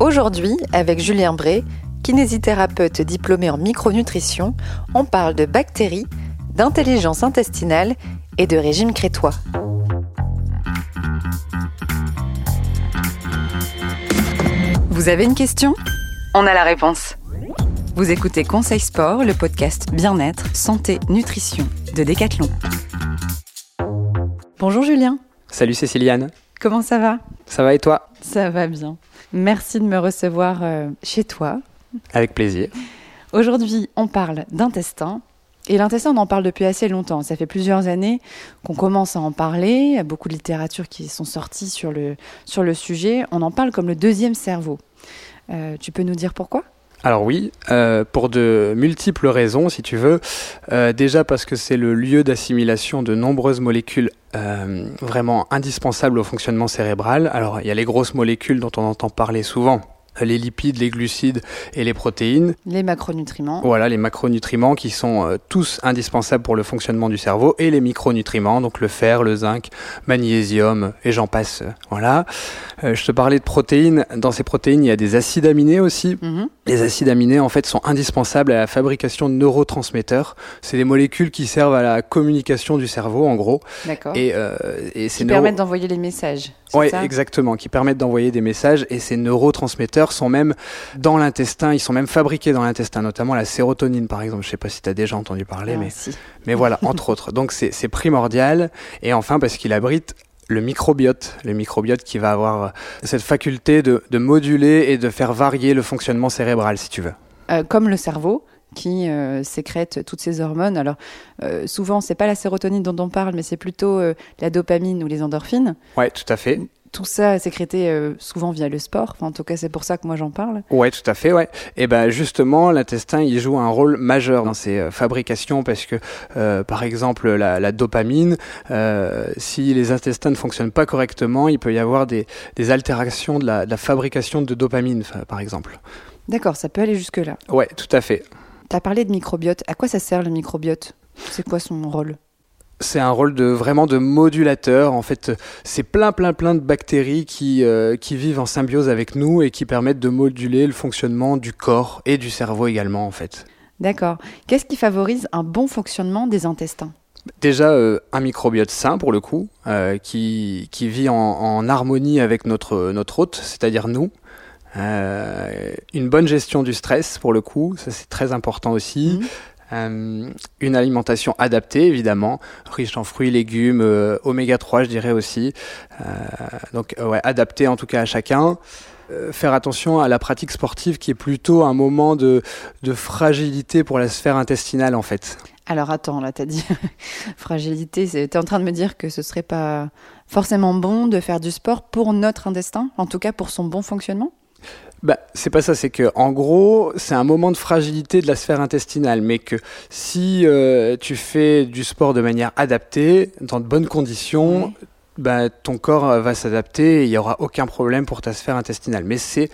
Aujourd'hui, avec Julien Bray, kinésithérapeute diplômé en micronutrition, on parle de bactéries, d'intelligence intestinale et de régime crétois. Vous avez une question? On a la réponse. Vous écoutez Conseil Sport, le podcast bien-être, santé, nutrition de Decathlon. Bonjour Julien. Salut Céciliane. Comment ça va? Ça va et toi? Ça va bien. Merci de me recevoir euh, chez toi. Avec plaisir. Aujourd'hui, on parle d'intestin. Et l'intestin, on en parle depuis assez longtemps. Ça fait plusieurs années qu'on commence à en parler. Il y a beaucoup de littérature qui sont sorties sur le, sur le sujet. On en parle comme le deuxième cerveau. Euh, tu peux nous dire pourquoi? Alors oui, euh, pour de multiples raisons, si tu veux. Euh, déjà parce que c'est le lieu d'assimilation de nombreuses molécules euh, vraiment indispensables au fonctionnement cérébral. Alors il y a les grosses molécules dont on entend parler souvent, les lipides, les glucides et les protéines. Les macronutriments. Voilà, les macronutriments qui sont euh, tous indispensables pour le fonctionnement du cerveau et les micronutriments, donc le fer, le zinc, magnésium et j'en passe. Euh, voilà. Euh, je te parlais de protéines. Dans ces protéines, il y a des acides aminés aussi. Mhm. Les acides aminés, en fait, sont indispensables à la fabrication de neurotransmetteurs. C'est des molécules qui servent à la communication du cerveau, en gros. D'accord. Et, et qui permettent d'envoyer les messages. Oui, exactement, qui permettent d'envoyer des messages et ces neurotransmetteurs sont même dans l'intestin, ils sont même fabriqués dans l'intestin, notamment la sérotonine par exemple. Je ne sais pas si tu as déjà entendu parler, ah, mais, si. mais voilà, entre autres. Donc c'est primordial. Et enfin, parce qu'il abrite le microbiote, le microbiote qui va avoir cette faculté de, moduler et de faire varier le fonctionnement cérébral, si tu veux. Euh, comme le cerveau, qui euh, sécrète toutes ces hormones. Alors, euh, souvent, c'est pas la sérotonine dont on parle, mais c'est plutôt la dopamine ou les endorphines. Oui, tout à fait tout ça est sécrété euh, souvent via le sport. Enfin, en tout cas, c'est pour ça que moi j'en parle. Ouais, tout à fait, ouais. Et ben justement, l'intestin, il joue un rôle majeur dans ces euh, fabrications parce que, euh, par exemple, la, dopamine, si les intestins ne fonctionnent pas correctement, il peut y avoir des, altérations de la, de la, fabrication de dopamine, par exemple. D'accord, ça peut aller jusque là. Ouais, tout à fait. Tu as parlé de microbiote. À quoi ça sert le microbiote? C'est quoi son rôle? C'est un rôle de vraiment de modulateur. En fait, c'est plein, plein, plein de bactéries qui, euh, qui vivent en symbiose avec nous et qui permettent de moduler le fonctionnement du corps et du cerveau également, en fait. D'accord. Qu'est-ce qui favorise un bon fonctionnement des intestins? Déjà, euh, un microbiote sain, pour le coup, euh, qui, qui vit en, harmonie avec notre, notre hôte, c'est-à-dire nous. une bonne gestion du stress, pour le coup, ça c'est très important aussi. Mmh. Euh, une alimentation adaptée, évidemment, riche en fruits, légumes, euh, oméga 3, je dirais aussi. Euh, donc, ouais, adapté en tout cas à chacun. faire attention à la pratique sportive qui est plutôt un moment de, de fragilité pour la sphère intestinale, en fait. Alors attends, là, t'as dit fragilité. T'es en train de me dire que ce serait pas forcément bon de faire du sport pour notre intestin, en tout cas pour son bon fonctionnement? Bah, c'est pas ça, c'est que en gros, c'est un moment de fragilité de la sphère intestinale, mais que si euh, tu fais du sport de manière adaptée, dans de bonnes conditions, bah, ton corps va s'adapter et il n'y aura aucun problème pour ta sphère intestinale. Mais c'est,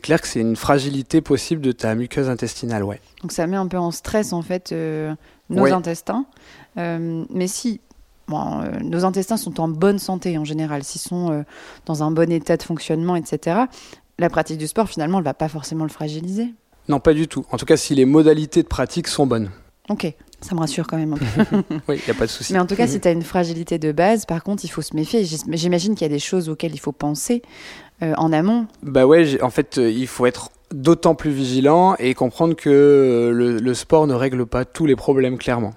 clair que c'est une fragilité possible de ta muqueuse intestinale, ouais. Donc ça met un peu en stress en fait euh, nos intestins. Euh, mais si nos intestins sont en bonne santé en général, s'ils sont dans un bon état de fonctionnement, etc la pratique du sport, finalement, elle va pas forcément le fragiliser. Non, pas du tout. En tout cas, si les modalités de pratique sont bonnes. Ok, ça me rassure quand même. oui, il n'y a pas de souci. Mais en tout cas, si tu as une fragilité de base, par contre, il faut se méfier. J'imagine qu'il y a des choses auxquelles il faut penser euh, en amont. Bah ouais, en fait, euh, il faut être d'autant plus vigilant et comprendre que euh, le, sport ne règle pas tous les problèmes clairement.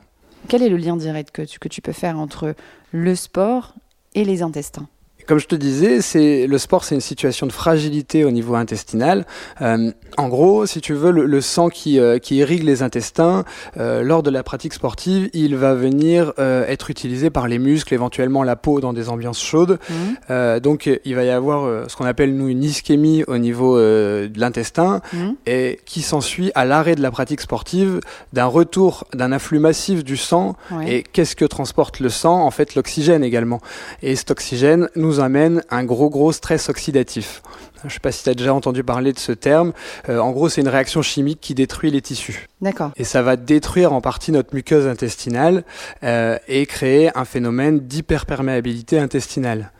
Quel est le lien direct que que tu peux faire entre le sport et les intestins? Comme je te disais, c'est le sport, c'est une situation de fragilité au niveau intestinal. Euh, en gros, si tu veux, le, sang qui, euh, qui, irrigue les intestins euh, lors de la pratique sportive, il va venir être utilisé par les muscles, éventuellement la peau dans des ambiances chaudes. Mmh. Donc, il va y avoir ce qu'on appelle nous une ischémie au niveau de l'intestin mmh. et qui s'ensuit à l'arrêt de la pratique sportive d'un retour d'un afflux massif du sang. Et qu'est-ce que transporte le sang? En fait, l'oxygène également. Et cet oxygène nous amène un gros gros stress oxydatif. Je ne sais pas si tu as déjà entendu parler de ce terme. Euh, en gros, c'est une réaction chimique qui détruit les tissus. D'accord. Et ça va détruire en partie notre muqueuse intestinale euh, et créer un phénomène d'hyperperméabilité intestinale.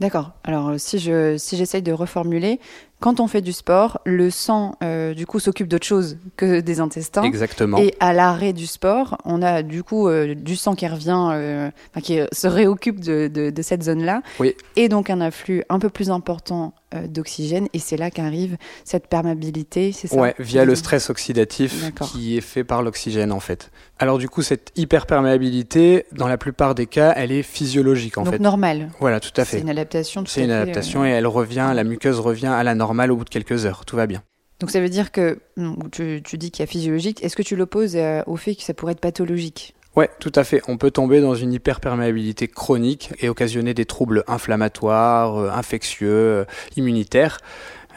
D'accord. Alors si je si j'essaye de reformuler, quand on fait du sport, le sang euh, du coup s'occupe d'autre chose que des intestins. Exactement. Et à l'arrêt du sport, on a du coup euh, du sang qui revient, euh, enfin, qui se réoccupe de, de, de cette zone-là, Oui. et donc un afflux un peu plus important d'oxygène. Et c'est là qu'arrive cette perméabilité, c'est ça? Ouais, via le stress oxydatif qui est fait par l'oxygène en fait. Alors du coup, cette hyperperméabilité, dans la plupart des cas, elle est physiologique en Donc fait. normal. Voilà, tout à C'est fait. une adaptation. C'est une adaptation euh, et elle revient, la muqueuse revient à la normale au bout de quelques heures. Tout va bien. Donc ça veut dire que tu, tu dis qu'il y a physiologique. Est-ce que tu l'opposes euh, au fait que ça pourrait être pathologique? Ouais, tout à fait. On peut tomber dans une hyperperméabilité chronique et occasionner des troubles inflammatoires, euh, infectieux, euh, immunitaires,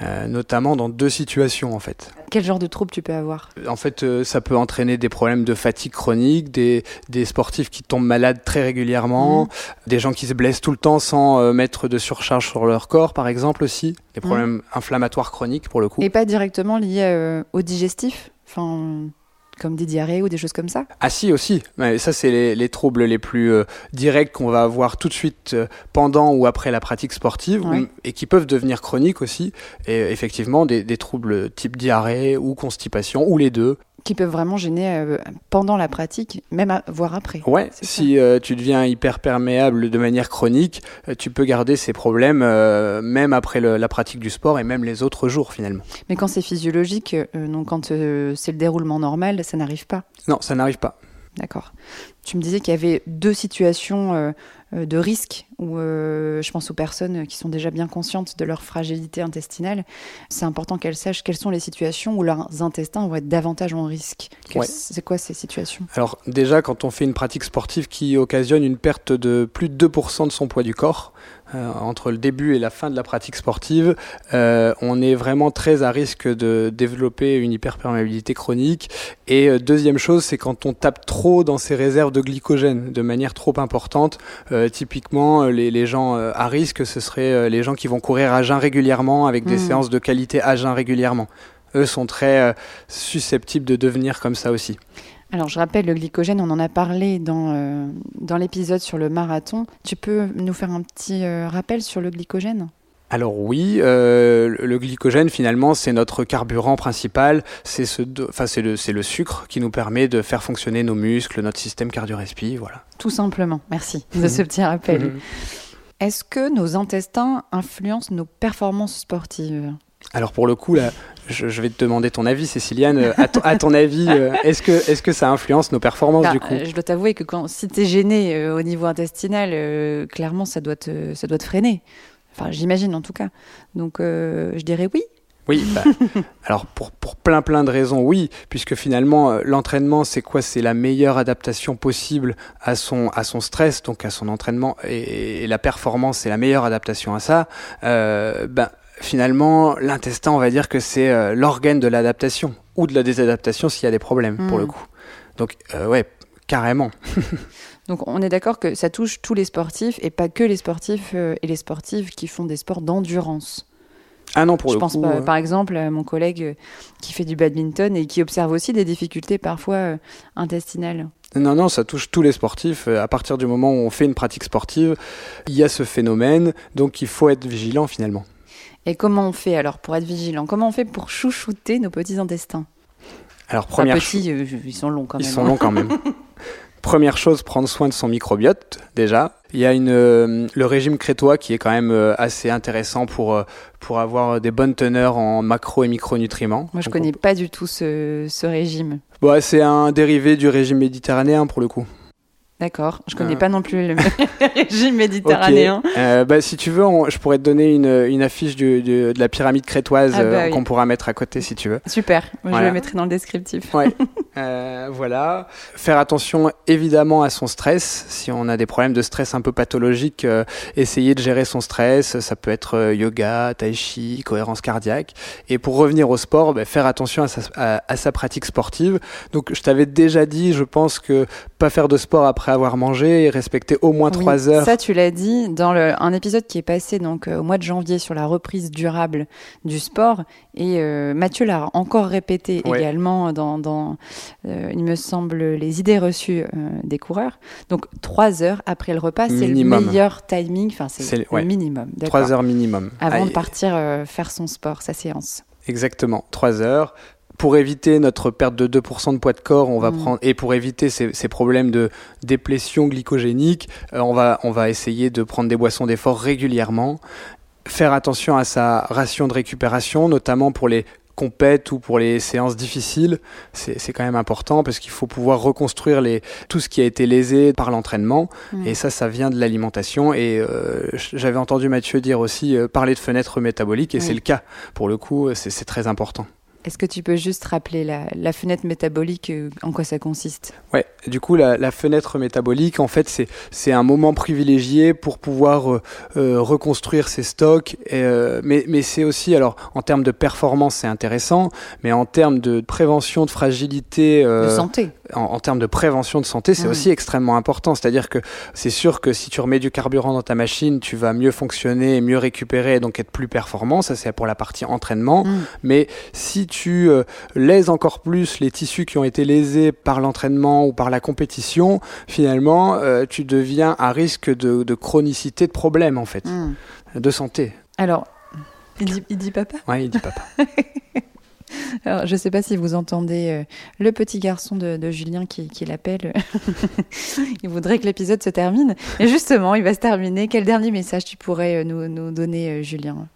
euh, notamment dans deux situations en fait. Quel genre de trouble tu peux avoir? En fait, euh, ça peut entraîner des problèmes de fatigue chronique, des, des sportifs qui tombent malades très régulièrement, Mhm. des gens qui se blessent tout le temps sans euh, mettre de surcharge sur leur corps, par exemple aussi, des Mhm. problèmes inflammatoires chroniques pour le coup. Et pas directement lié euh, au digestif? Enfin, comme des diarrhées ou des choses comme ça? Ah si aussi, mais ça c'est les, les troubles les plus euh, directs qu'on va avoir tout de suite euh, pendant ou après la pratique sportive Ouais. ou- et qui peuvent devenir chroniques aussi. Et effectivement des, des troubles type diarrhée ou constipation ou les deux. Qui peuvent vraiment gêner euh, pendant la pratique, même à, voire après. Ouais, si euh, tu deviens hyper perméable de manière chronique, euh, tu peux garder ces problèmes même après le- la pratique du sport et même les autres jours finalement. Mais quand c'est physiologique, donc quand c'est le déroulement normal, ça n'arrive pas. Non, ça n'arrive pas. D'accord. Tu me disais qu'il y avait deux situations de risque où euh, je pense aux personnes qui sont déjà bien conscientes de leur fragilité intestinale. C'est important qu'elles sachent quelles sont les situations où leurs intestins vont être davantage en risque. Ouais. C'est quoi ces situations? Alors déjà, quand on fait une pratique sportive qui occasionne une perte de plus de 2% de son poids du corps, euh, entre le début et la fin de la pratique sportive, euh, on est vraiment très à risque de développer une hyperperméabilité chronique. Et euh, deuxième chose, c'est quand on tape trop dans ses réserves de glycogène de manière trop importante. Euh, typiquement, euh, les, les gens euh, à risque, ce seraient les gens qui vont courir à jeun régulièrement avec des Mhm. séances de qualité à jeun régulièrement. Eux sont très susceptibles de devenir comme ça aussi. Alors, je rappelle, le glycogène, on en a parlé dans, euh, dans l'épisode sur le marathon. Tu peux nous faire un petit euh, rappel sur le glycogène? Alors oui, euh, le glycogène finalement c'est notre carburant principal, c'est ce, enfin c'est le, le sucre qui nous permet de faire fonctionner nos muscles, notre système cardio-respi, voilà. Tout simplement. Merci de ce petit rappel. Mhm. Est-ce que nos intestins influencent nos performances sportives? Alors pour le coup là, je, je vais te demander ton avis, Céciliane. À, ton- à ton avis, euh, est-ce que est-ce que ça influence nos performances Bah, du coup? euh, Je dois t'avouer que quand, si tu es gêné euh, au niveau intestinal, euh, clairement, ça doit, te, ça doit te freiner. Enfin, j'imagine en tout cas. Donc, euh, je dirais oui. Oui, bah, alors pour, pour plein plein de raisons, oui, puisque finalement euh, l'entraînement c'est quoi? C'est la meilleure adaptation possible à son, à son stress, donc à son entraînement, et, et la performance c'est la meilleure adaptation à ça. Euh, ben, finalement, l'intestin, on va dire que c'est l'organe de l'adaptation, ou de la désadaptation s'il y a des problèmes, pour le coup. Donc ouais, carrément. Donc, on est d'accord que ça touche tous les sportifs et pas que les sportifs euh, et les sportives qui font des sports d'endurance. Ah non, pour je le pense coup. pas- euh, par exemple à mon collègue euh, qui fait du badminton et qui observe aussi des difficultés parfois euh, intestinales. Non, non, ça touche tous les sportifs. Euh, À partir du moment où on fait une pratique sportive, il y a ce phénomène, donc il faut être vigilant finalement. Et comment on fait alors pour être vigilant? Comment on fait pour chouchouter nos petits intestins? Alors Enfin, première petits, euh, ils sont longs quand Ils même. sont hein. longs quand même. Première chose, prendre soin de son microbiote, déjà. Il y a une, euh, le régime crétois qui est quand même euh, assez intéressant pour, euh, pour avoir des bonnes teneurs en macro et micronutriments. Moi, je Donc, connais pas du tout ce, ce régime. on- Bon, c'est un dérivé du régime méditerranéen pour le coup. D'accord. Je connais Euh. pas non plus le régime méditerranéen. Euh, bah, si tu veux, on- je pourrais te donner une, une affiche du- du- de la pyramide crétoise Ah bah euh, oui. qu'on pourra mettre à côté si tu veux. Super. Je Voilà. le mettrai dans le descriptif. Ouais. Voilà. Faire attention évidemment à son stress. Si on a des problèmes de stress un peu pathologiques, essayer de gérer son stress. Ça peut être yoga, tai chi, cohérence cardiaque. Et pour revenir au sport, bah, faire attention à sa, à- à sa pratique sportive. Donc je t'avais déjà dit, je pense que pas faire de sport après après avoir mangé et respecter au moins 3 heures. Ça, tu l'as dit dans le, un épisode qui est passé donc euh, au mois de janvier sur la reprise durable du sport. Et euh, Mathieu l'a encore répété Ouais. également dans, dans euh, il me semble, les idées reçues euh, des coureurs. Donc, trois heures après le repas, c'est le meilleur timing. Enfin, c'est le ouais. minimum. 3 heures minimum. Avant de partir faire son sport, sa séance. Exactement, 3 heures. Pour éviter notre perte de 2% de poids de corps, on va Mm. prendre et pour éviter ces, ces problèmes de déplétion glycogénique, euh, on va on va essayer de prendre des boissons d'effort régulièrement, faire attention à sa ration de récupération, notamment pour les compètes ou pour les séances difficiles, c'est quand même important parce qu'il faut pouvoir reconstruire les, tout ce qui a été lésé par l'entraînement. Mm. Et ça, ça vient de l'alimentation. Et euh, j'avais entendu Mathieu dire aussi euh, parler de fenêtre métabolique, et Oui. c'est le cas. Pour le coup, c'est très important. Est-ce que tu peux juste rappeler la, la fenêtre métabolique, euh, en quoi ça consiste? Ouais, du coup, la, la fenêtre métabolique, en fait, c'est un moment privilégié pour pouvoir euh, euh, reconstruire ses stocks. Et, euh, mais mais c'est aussi, alors, en termes de performance, c'est intéressant, mais en termes de prévention de fragilité, De santé en, en termes de prévention de santé, c'est Mm. aussi extrêmement important. C'est-à-dire que c'est sûr que si tu remets du carburant dans ta machine, tu vas mieux fonctionner, mieux récupérer, et donc être plus performant. Ça, c'est pour la partie entraînement. Mm. Mais si tu euh, lèses encore plus les tissus qui ont été lésés par l'entraînement ou par la compétition, finalement, euh, tu deviens à risque de, de chronicité de problèmes, en fait, Mm. de santé. Alors, il dit, il dit papa? Ouais, il dit papa. Alors, je ne sais pas si vous entendez euh, le petit garçon de, de Julien qui, qui l'appelle. il voudrait que l'épisode se termine. Et justement, il va se terminer. Quel dernier message tu pourrais euh, nous, nous donner, euh, Julien?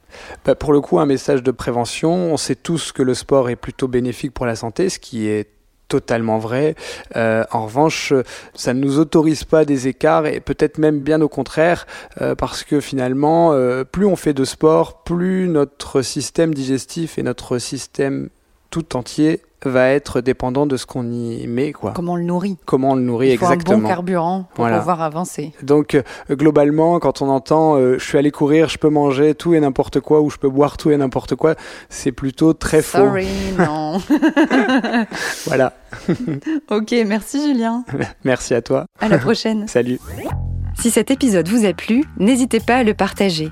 Bah, pour le coup, un message de prévention. On sait tous que le sport est plutôt bénéfique pour la santé, ce qui est totalement vrai. Euh, en revanche, ça ne nous autorise pas des écarts et peut-être même bien au contraire, euh, parce que finalement, euh, plus on fait de sport, plus notre système digestif et notre système tout entier va être dépendant de ce qu'on y met, quoi. Comment on le nourrit Comment on le nourrit Il faut exactement. un bon carburant pour Voilà. pouvoir avancer. Donc euh, globalement, quand on entend euh, je suis allé courir, je peux manger tout et n'importe quoi ou je peux boire tout et n'importe quoi, c'est plutôt très faux. Sorry, non. Voilà. ok, merci Julien. Merci à toi. À la prochaine. Salut. Si cet épisode vous a plu, n'hésitez pas à le partager.